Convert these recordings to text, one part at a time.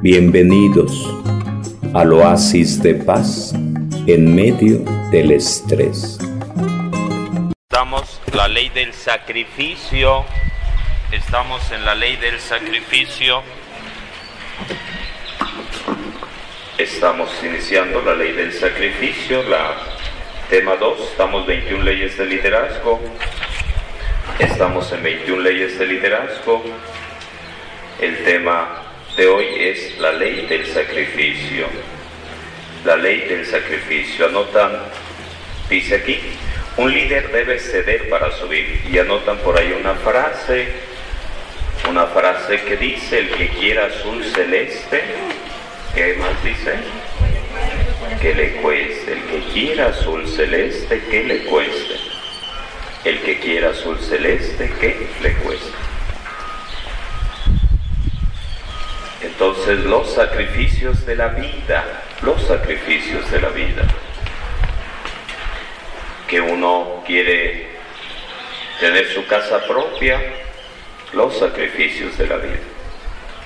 Bienvenidos al oasis de paz en medio del estrés. Estamos la ley del sacrificio. Estamos en la ley del sacrificio. Estamos iniciando la ley del sacrificio, la tema 2. Estamos 21 leyes de liderazgo. Estamos en 21 leyes de liderazgo. El tema de hoy es la ley del sacrificio. La ley del sacrificio. Anotan, dice aquí, un líder debe ceder para subir. Y anotan por ahí una frase, una frase que dice, el que quiera azul celeste, ¿qué más dice? Que le cueste. El que quiera azul celeste, que le cueste. El que quiera azul celeste, que le cueste. Entonces los sacrificios de la vida, los sacrificios de la vida, que uno quiere tener su casa propia, los sacrificios de la vida.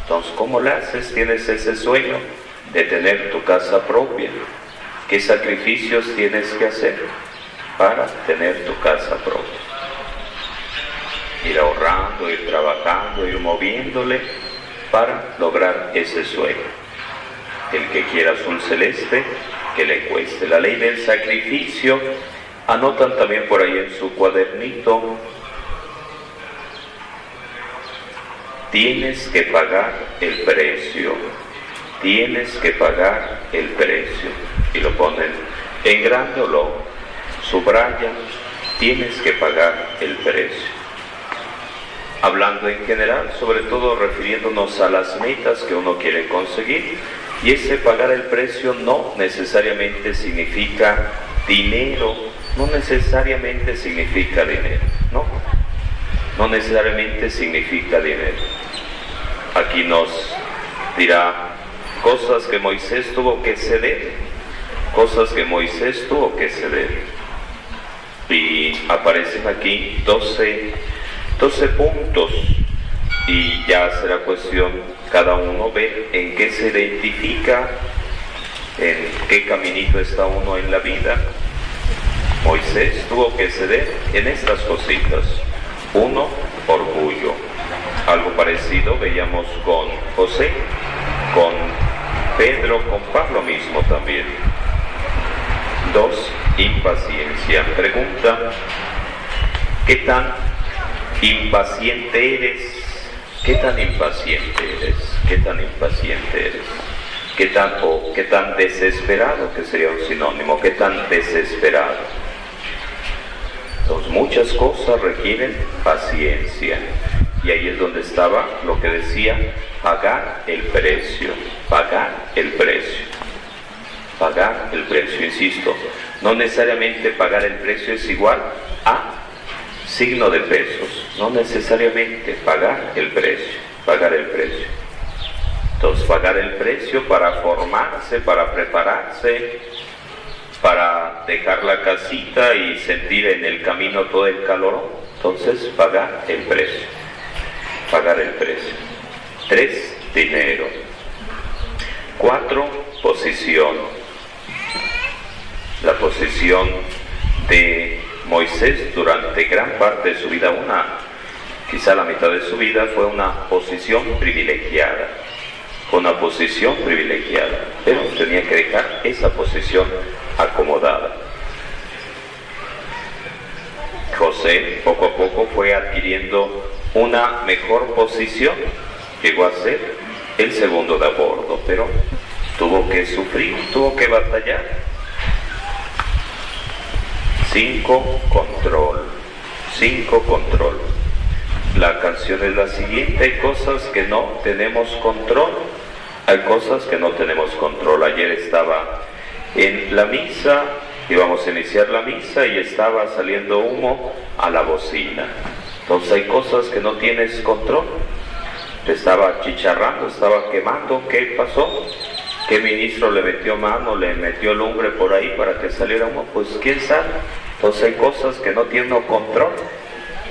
Entonces, ¿cómo le haces? Tienes ese sueño de tener tu casa propia. ¿Qué sacrificios tienes que hacer para tener tu casa propia? Ir ahorrando, ir trabajando, ir moviéndole para lograr ese sueño. El que quiera azul celeste, que le cueste. La ley del sacrificio, anotan también por ahí en su cuadernito, tienes que pagar el precio, tienes que pagar el precio. Y lo ponen en grande o lo subrayan, tienes que pagar el precio hablando en general, sobre todo refiriéndonos a las metas que uno quiere conseguir. Y ese pagar el precio no necesariamente significa dinero, no necesariamente significa dinero, ¿no? No necesariamente significa dinero. Aquí nos dirá cosas que Moisés tuvo que ceder, cosas que Moisés tuvo que ceder. Y aparecen aquí 12 12 puntos y ya será cuestión cada uno ver en qué se identifica, en qué caminito está uno en la vida. Moisés tuvo que ceder en estas cositas. Uno, orgullo. Algo parecido veíamos con José, con Pedro, con Pablo mismo también. Dos, impaciencia. Pregunta, ¿qué tan Impaciente eres. ¿Qué tan impaciente eres? ¿Qué tan impaciente eres? ¿Qué tan, qué tan desesperado, que sería un sinónimo? ¿Qué tan desesperado? Entonces, muchas cosas requieren paciencia. Y ahí es donde estaba lo que decía, pagar el precio, pagar el precio, pagar el precio, insisto, no necesariamente pagar el precio es igual a signo de pesos, no necesariamente pagar el precio, pagar el precio. Entonces, pagar el precio para formarse, para prepararse, para dejar la casita y sentir en el camino todo el calor. Entonces, pagar el precio, pagar el precio. Tres, dinero. Cuatro, posición. La posición de Moisés durante gran parte de su vida, una, quizá la mitad de su vida, fue una posición privilegiada, una posición privilegiada, pero tenía que dejar esa posición acomodada. José poco a poco fue adquiriendo una mejor posición, llegó a ser el segundo de a bordo, pero tuvo que sufrir, tuvo que batallar 5 control. 5 control. La canción es la siguiente, hay cosas que no tenemos control, hay cosas que no tenemos control. Ayer estaba en la misa, íbamos a iniciar la misa y estaba saliendo humo a la bocina. Entonces hay cosas que no tienes control. Estaba chicharrando, estaba quemando, ¿qué pasó? ¿Qué ministro le metió mano, le metió lumbre por ahí para que saliera humo? Pues quién sabe. Entonces hay cosas que no tienen control,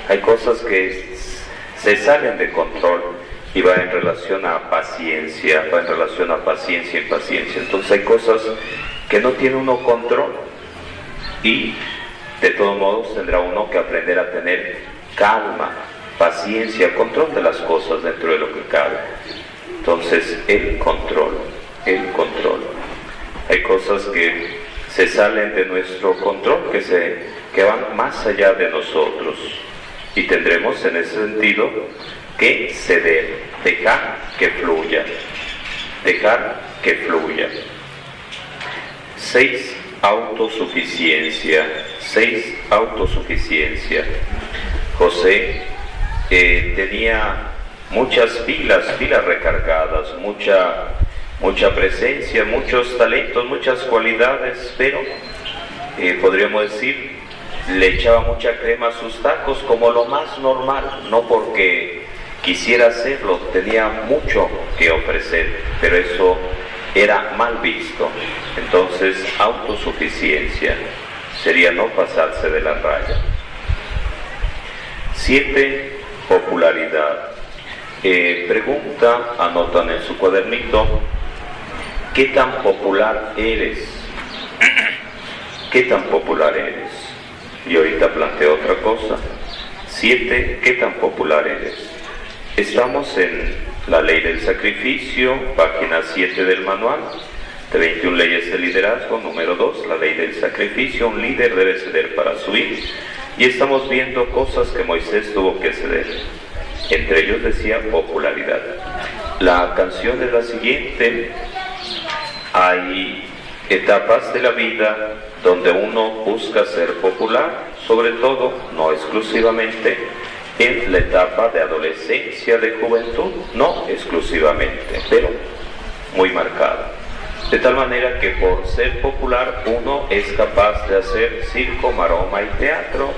hay cosas que se salen de control y va en relación a paciencia, va en relación a paciencia y paciencia. Entonces hay cosas que no tiene uno control y de todos modos tendrá uno que aprender a tener calma, paciencia, control de las cosas dentro de lo que cabe. Entonces el control, el control. Hay cosas que se salen de nuestro control, que, se, que van más allá de nosotros. Y tendremos en ese sentido que ceder, dejar que fluya, dejar que fluya. Seis, autosuficiencia, seis, autosuficiencia. José eh, tenía muchas pilas, pilas recargadas, mucha, mucha presencia, muchos talentos, muchas cualidades, pero eh, podríamos decir, le echaba mucha crema a sus tacos como lo más normal, no porque quisiera hacerlo, tenía mucho que ofrecer, pero eso era mal visto. Entonces, autosuficiencia sería no pasarse de la raya. Siete, popularidad. Eh, pregunta, anotan en su cuadernito, ¿qué tan popular eres? ¿Qué tan popular eres? Y ahorita planteo otra cosa. Siete, ¿qué tan popular eres? Estamos en la ley del sacrificio, página 7 del manual, de 21 leyes de liderazgo, número 2, la ley del sacrificio, un líder debe ceder para subir. Y estamos viendo cosas que Moisés tuvo que ceder. Entre ellos decía popularidad. La canción es la siguiente. Hay etapas de la vida donde uno busca ser popular, sobre todo, no exclusivamente, en la etapa de adolescencia, de juventud, no exclusivamente, pero muy marcada. De tal manera que por ser popular uno es capaz de hacer circo, maroma y teatro.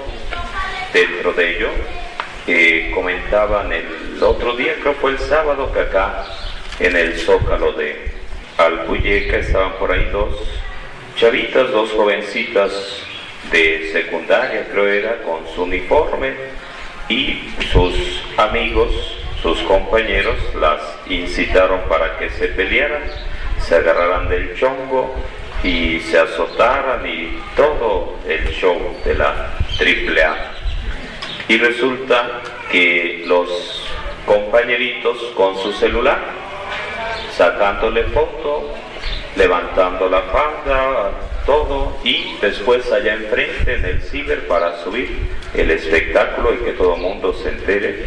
Dentro de ello, eh, comentaban el otro día, creo fue el sábado, que acá en el zócalo de Alpuyeca estaban por ahí dos chavitas, dos jovencitas de secundaria, creo era, con su uniforme y sus amigos, sus compañeros, las incitaron para que se pelearan, se agarraran del chongo y se azotaran y todo el show de la triple A. Y resulta que los compañeritos con su celular, sacándole foto, levantando la falda, todo y después allá enfrente en el ciber para subir el espectáculo y que todo el mundo se entere.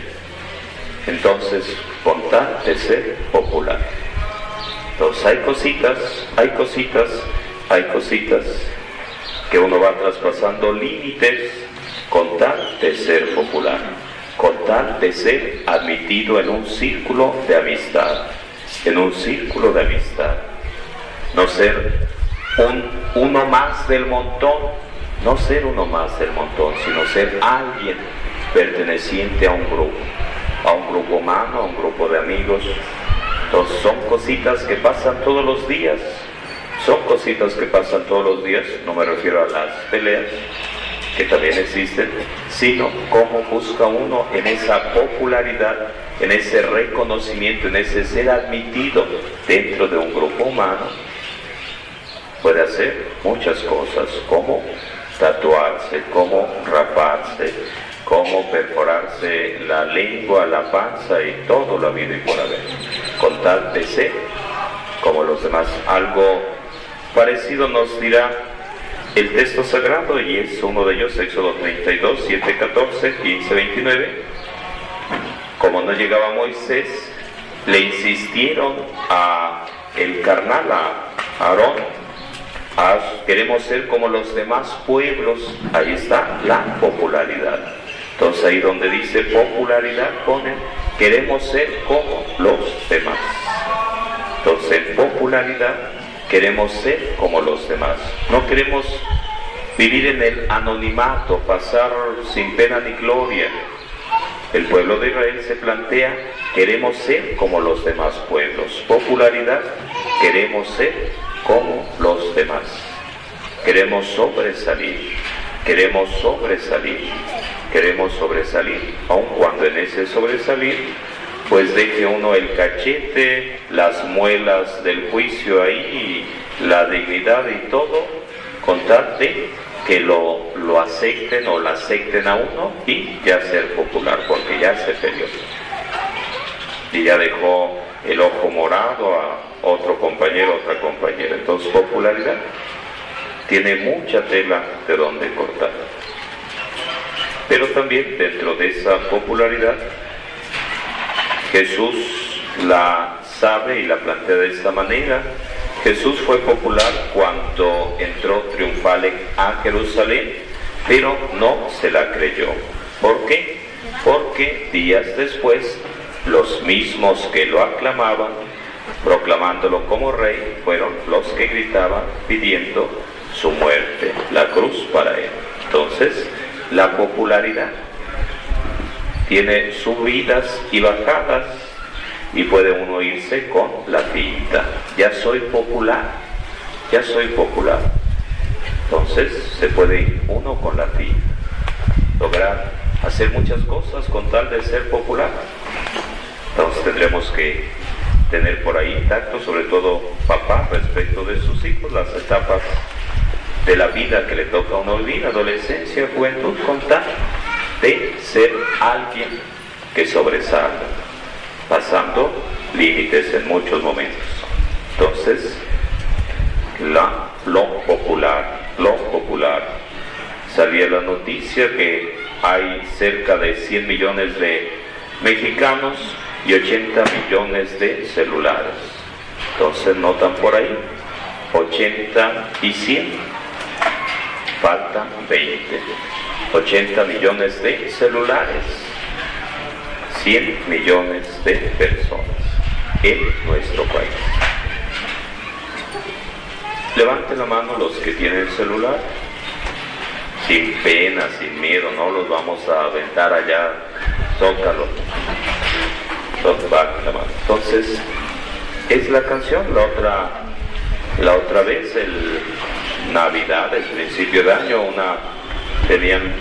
Entonces, con tal de ser popular. Entonces hay cositas, hay cositas, hay cositas que uno va traspasando límites con tal de ser popular, con tal de ser admitido en un círculo de amistad, en un círculo de amistad. No ser un, uno más del montón, no ser uno más del montón, sino ser alguien perteneciente a un grupo, a un grupo humano, a un grupo de amigos. Entonces son cositas que pasan todos los días, son cositas que pasan todos los días, no me refiero a las peleas, que también existen, sino cómo busca uno en esa popularidad, en ese reconocimiento, en ese ser admitido dentro de un grupo humano puede hacer muchas cosas, como tatuarse, como raparse, como perforarse la lengua, la panza y todo lo habido y por haber, con tal de ser como los demás. Algo parecido nos dirá el texto sagrado y es uno de ellos, Éxodo 32, 7, 14, 15, 29. Como no llegaba Moisés, le insistieron a el carnal, a Aarón, queremos ser como los demás pueblos, ahí está la popularidad. Entonces ahí donde dice popularidad pone queremos ser como los demás. Entonces en popularidad queremos ser como los demás. No queremos vivir en el anonimato, pasar sin pena ni gloria. El pueblo de Israel se plantea, queremos ser como los demás pueblos. Popularidad, queremos ser como los demás. Queremos sobresalir, queremos sobresalir, queremos sobresalir, aun cuando en ese sobresalir pues deje uno el cachete, las muelas del juicio ahí, la dignidad y todo, contarte que lo, lo acepten o la acepten a uno y ya ser popular, porque ya se peleó. Y ya dejó el ojo morado a otro compañero, otra compañera. Entonces, popularidad tiene mucha tela de donde cortar. Pero también dentro de esa popularidad, Jesús la sabe y la plantea de esta manera. Jesús fue popular cuando entró triunfal a Jerusalén, pero no se la creyó. ¿Por qué? Porque días después los mismos que lo aclamaban, proclamándolo como rey, fueron los que gritaban pidiendo su muerte, la cruz para él. Entonces, la popularidad tiene subidas y bajadas y puede uno irse con la pinta. Ya soy popular, ya soy popular. Entonces se puede ir uno con la pinta. Lograr hacer muchas cosas con tal de ser popular. Entonces tendremos que tener por ahí tacto, sobre todo papá, respecto de sus hijos, las etapas de la vida que le toca a uno vivir, adolescencia, juventud, con tal de ser alguien que sobresalga, pasando límites en muchos momentos. Entonces, la, lo popular, lo popular, salía la noticia que hay cerca de 100 millones de mexicanos y 80 millones de celulares. Entonces notan por ahí 80 y 100, faltan 20. 80 millones de celulares, 100 millones de personas en nuestro país. Levanten la mano los que tienen celular, sin pena, sin miedo, no los vamos a aventar allá, zócalo. Entonces, es la canción, la otra, la otra vez, el Navidad, el principio de año, una tenían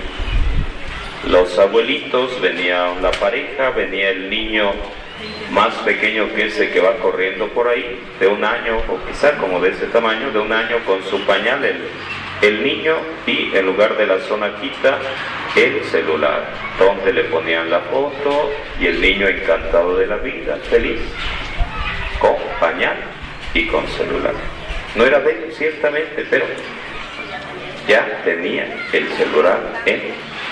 los abuelitos, venía la pareja, venía el niño más pequeño que ese que va corriendo por ahí, de un año, o quizá como de ese tamaño, de un año con su pañal, el, el niño, y en lugar de la sonaquita, el celular, donde le ponían la foto y el niño encantado de la vida, feliz, con pañal y con celular. No era bello, ciertamente, pero ya tenía el celular en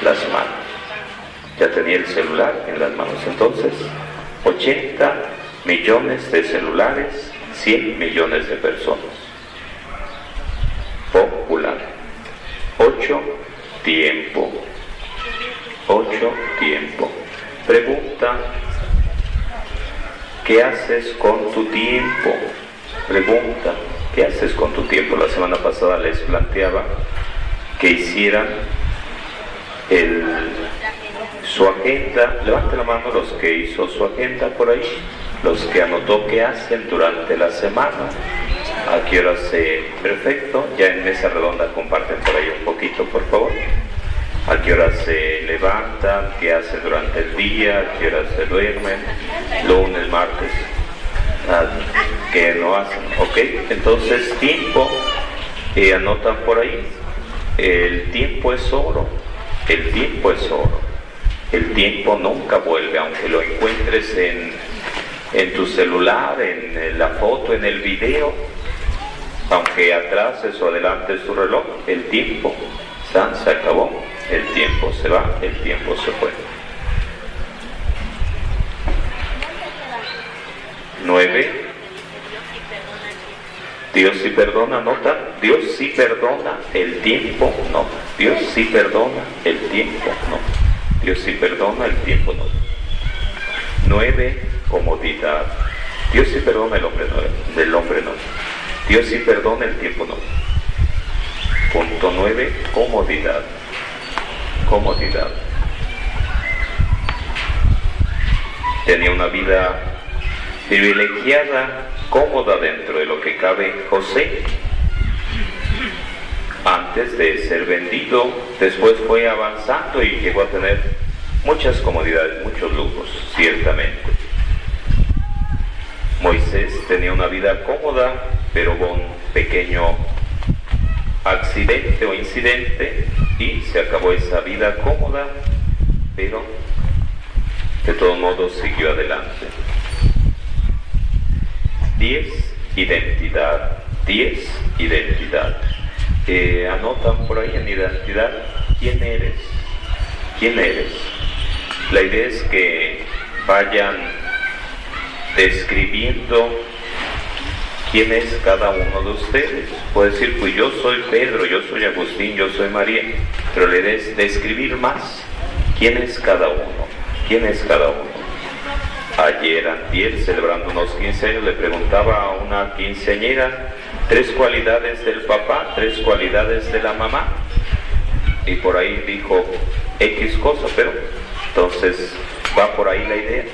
las manos. Ya tenía el celular en las manos. Entonces, 80 millones de celulares, 100 millones de personas. Popular. 8 tiempo. 8 tiempo. Pregunta, ¿qué haces con tu tiempo? Pregunta, ¿qué haces con tu tiempo? La semana pasada les planteaba que hicieran el, su agenda, levante la mano los que hizo su agenda por ahí, los que anotó que hacen durante la semana, a qué hora se, perfecto, ya en mesa redonda comparten por ahí un poquito por favor, a qué hora se levantan, qué hacen durante el día, a qué hora se duermen, lunes, martes, ah, que no hacen, ok, entonces tiempo, eh, anotan por ahí, el tiempo es oro, el tiempo es oro. El tiempo nunca vuelve, aunque lo encuentres en, en tu celular, en la foto, en el video, aunque atrases o adelantes tu reloj, el tiempo se acabó, el tiempo se va, el tiempo se fue. Nueve. Dios sí perdona, nota. Dios sí perdona, el tiempo no. Dios sí perdona, el tiempo no. Dios sí perdona, el tiempo no. Nueve, comodidad. Dios sí perdona, el hombre no. Del hombre no. Dios sí perdona, el tiempo no. Punto nueve, comodidad. Comodidad. Tenía una vida privilegiada cómoda dentro de lo que cabe José. Antes de ser vendido, después fue avanzando y llegó a tener muchas comodidades, muchos lujos, ciertamente. Moisés tenía una vida cómoda, pero hubo un pequeño accidente o incidente y se acabó esa vida cómoda, pero de todos modos siguió adelante. 10. Identidad. 10. Identidad. Eh, anotan por ahí en identidad quién eres. ¿Quién eres? La idea es que vayan describiendo quién es cada uno de ustedes. Puede decir, pues yo soy Pedro, yo soy Agustín, yo soy María, pero le des describir más quién es cada uno, quién es cada uno. Ayer, antier, celebrando unos 15 años, le preguntaba a una quinceañera tres cualidades del papá, tres cualidades de la mamá. Y por ahí dijo X cosa, pero entonces va por ahí la idea.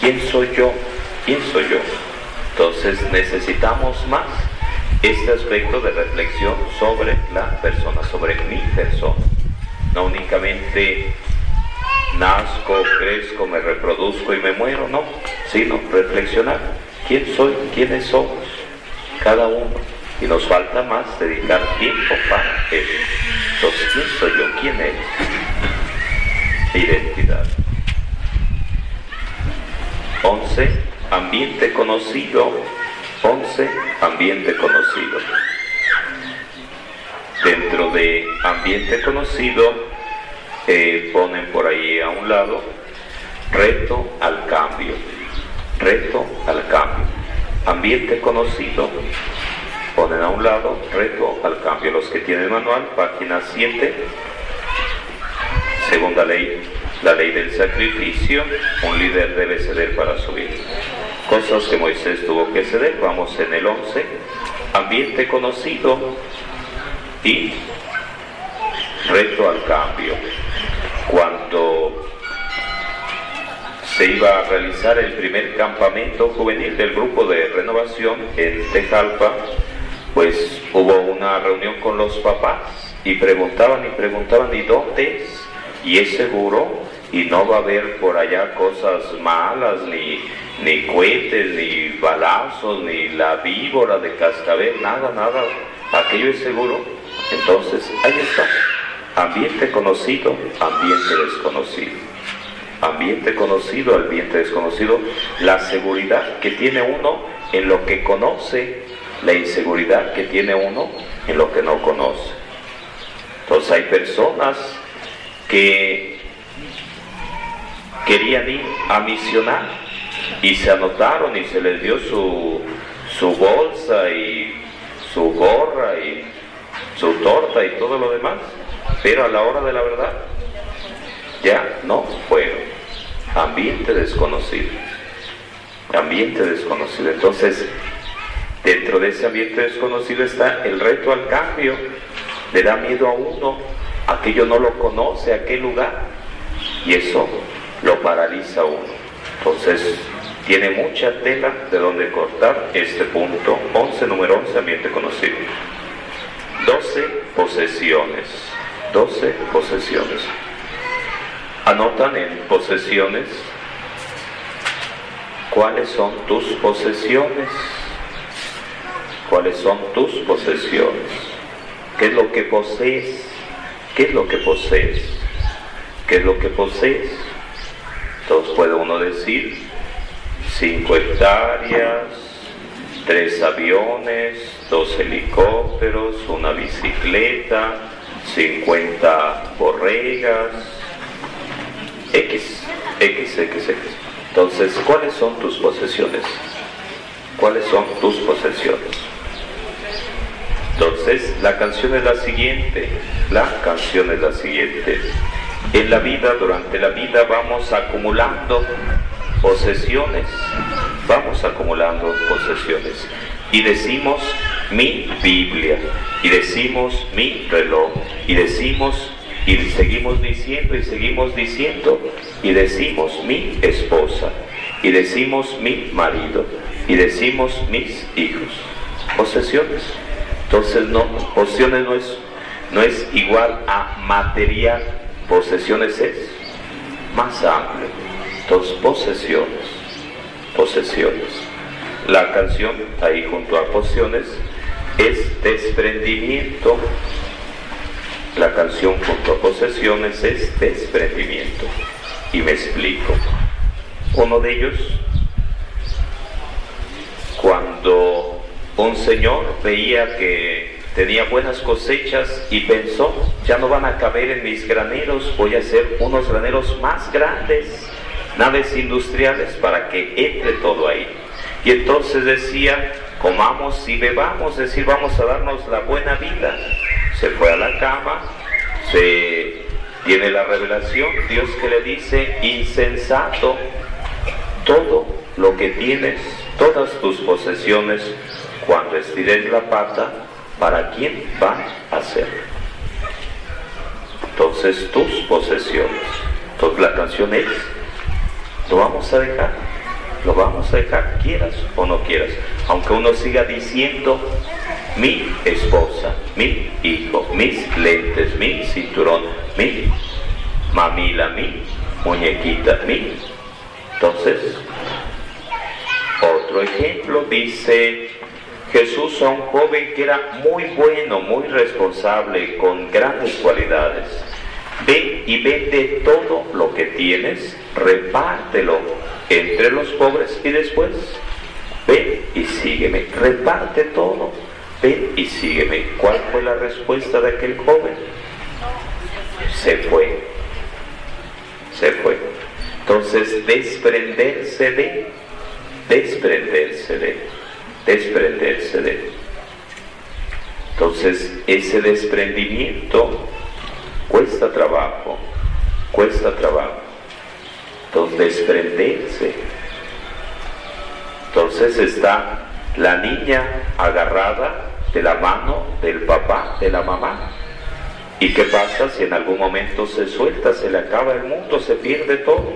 ¿Quién soy yo? ¿Quién soy yo? Entonces necesitamos más este aspecto de reflexión sobre la persona, sobre mi persona. No únicamente nazco, crezco, me reproduzco y me muero, no, sino reflexionar quién soy, quiénes somos, cada uno. Y nos falta más dedicar tiempo para él. Entonces, ¿quién soy yo? ¿Quién es? Identidad. 11. Ambiente conocido. 11. Ambiente conocido. Dentro de ambiente conocido ponen por ahí a un lado reto al cambio. Reto al cambio. Ambiente conocido. Ponen a un lado reto al cambio. Los que tienen manual, página 7. Segunda ley, la ley del sacrificio. Un líder debe ceder para subir. Cosas que Moisés tuvo que ceder. Vamos en el 11. Ambiente conocido y reto al cambio. Cuando se iba a realizar el primer campamento juvenil del grupo de renovación en Tejalpa, pues hubo una reunión con los papás y preguntaban y preguntaban, ¿y dónde es? Y es seguro y no va a haber por allá cosas malas, ni, ni cohetes, ni balazos, ni la víbora de cascabel, nada, nada, aquello es seguro. Entonces, ahí está. Ambiente conocido, ambiente desconocido. Ambiente conocido, ambiente desconocido. La seguridad que tiene uno en lo que conoce, la inseguridad que tiene uno en lo que no conoce. Entonces hay personas que querían ir a misionar y se anotaron y se les dio su, su bolsa y su gorra y su torta y todo lo demás, pero a la hora de la verdad ya no fueron. Ambiente desconocido. Ambiente desconocido. Entonces, dentro de ese ambiente desconocido está el reto al cambio. Le da miedo a uno, aquello no lo conoce, aquel lugar. Y eso lo paraliza a uno. Entonces, tiene mucha tela de donde cortar este punto 11, número 11, ambiente conocido. 12 posesiones. 12 posesiones. Anotan en posesiones cuáles son tus posesiones. ¿Cuáles son tus posesiones? ¿Qué es lo que posees? ¿Qué es lo que posees? ¿Qué es lo que posees? Entonces puede uno decir cinco hectáreas, tres aviones, dos helicópteros, una bicicleta, 50 borregas, X, X, X, X. Entonces, ¿cuáles son tus posesiones? ¿Cuáles son tus posesiones? Entonces, la canción es la siguiente. La canción es la siguiente. En la vida, durante la vida, vamos acumulando posesiones. Vamos acumulando posesiones. Y decimos mi Biblia. Y decimos mi reloj. Y decimos y seguimos diciendo y seguimos diciendo y decimos mi esposa y decimos mi marido y decimos mis hijos. Posesiones. Entonces no, posesiones no es, no es igual a material. Posesiones es más amplio. Entonces posesiones. Posesiones. La canción, ahí junto a pociones, es desprendimiento. La canción junto posesiones es desprendimiento. Y me explico. Uno de ellos, cuando un señor veía que tenía buenas cosechas y pensó, ya no van a caber en mis graneros, voy a hacer unos graneros más grandes, naves industriales para que entre todo ahí. Y entonces decía, comamos y bebamos, es decir, vamos a darnos la buena vida. Se fue a la cama, se tiene la revelación, Dios que le dice, insensato, todo lo que tienes, todas tus posesiones, cuando estires la pata, ¿para quién van a ser? Entonces tus posesiones. Entonces la canción es, lo vamos a dejar, lo vamos a dejar, quieras o no quieras. Aunque uno siga diciendo, mi esposa, mi hijo, mis lentes, mi cinturón, mi mamila, mi muñequita, mi. Entonces, otro ejemplo dice Jesús a un joven que era muy bueno, muy responsable, con grandes cualidades. Ve y vende todo lo que tienes, repártelo entre los pobres y después ven y sígueme, reparte todo, ven y sígueme. ¿Cuál fue la respuesta de aquel joven? Se fue, se fue. Entonces, desprenderse de, desprenderse de, desprenderse de. Entonces, ese desprendimiento cuesta trabajo, cuesta trabajo. Desprenderse. Entonces está la niña agarrada de la mano del papá, de la mamá. ¿Y qué pasa si en algún momento se suelta, se le acaba el mundo, se pierde todo?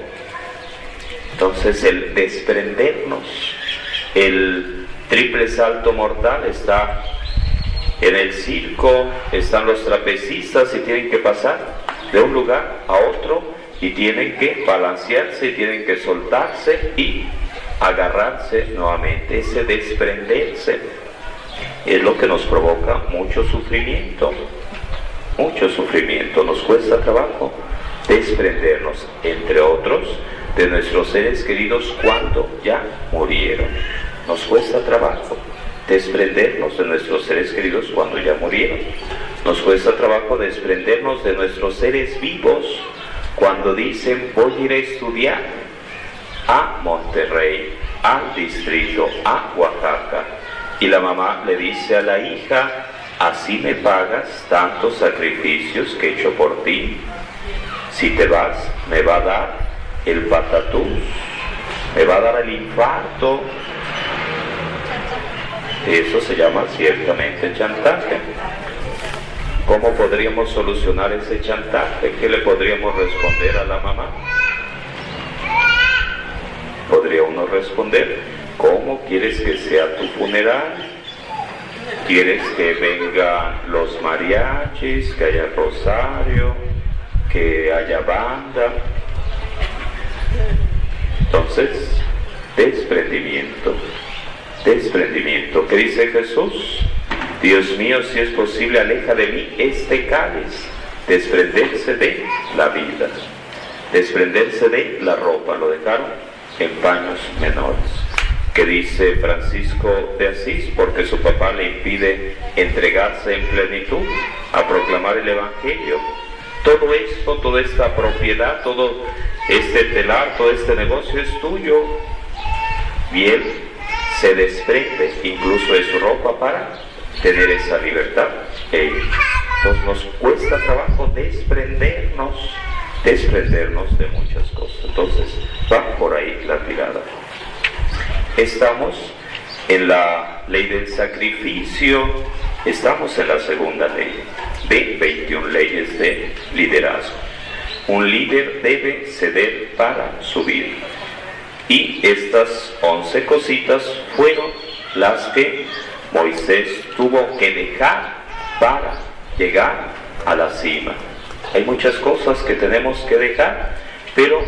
Entonces el desprendernos, el triple salto mortal está en el circo, están los trapecistas y tienen que pasar de un lugar a otro y tienen que balancearse tienen que soltarse y agarrarse nuevamente. Ese desprenderse es lo que nos provoca mucho sufrimiento mucho sufrimiento, nos cuesta trabajo desprendernos, entre otros, de nuestros seres queridos cuando ya murieron. Nos cuesta trabajo desprendernos de nuestros seres queridos cuando ya murieron. Nos cuesta trabajo desprendernos de nuestros seres vivos cuando dicen voy a ir a estudiar a Monterrey, al distrito, a Oaxaca. Y la mamá le dice a la hija, así me pagas tantos sacrificios que he hecho por ti. Si te vas, me va a dar el patatús, me va a dar el infarto. Eso se llama ciertamente chantaje. ¿Cómo podríamos solucionar ese chantaje? ¿Qué le podríamos responder a la mamá? Podría uno responder, ¿cómo quieres que sea tu funeral? ¿Quieres que vengan los mariachis, que haya rosario, que haya banda? Entonces, desprendimiento, desprendimiento. ¿Qué dice Jesús? Dios mío, si es posible, aleja de mí este cáliz, desprenderse de la vida, desprenderse de la ropa, lo dejaron en paños menores que dice Francisco de Asís, porque su papá le impide entregarse en plenitud a proclamar el Evangelio. Todo esto, toda esta propiedad, todo este telar, todo este negocio es tuyo. Bien, se desprende incluso de su ropa para tener esa libertad. Entonces nos cuesta trabajo desprendernos, desprendernos de muchas cosas. Entonces va por ahí la tirada. Estamos en la ley del sacrificio, estamos en la segunda ley de 21 leyes de liderazgo. Un líder debe ceder para subir. Y estas 11 cositas fueron las que Moisés tuvo que dejar para llegar a la cima. Hay muchas cosas que tenemos que dejar, pero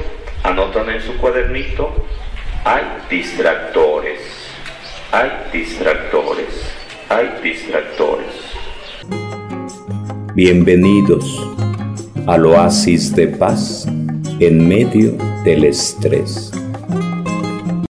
anotan en su cuadernito hay distractores. hay distractores, hay distractores. Bienvenidos al oasis de paz en medio del estrés.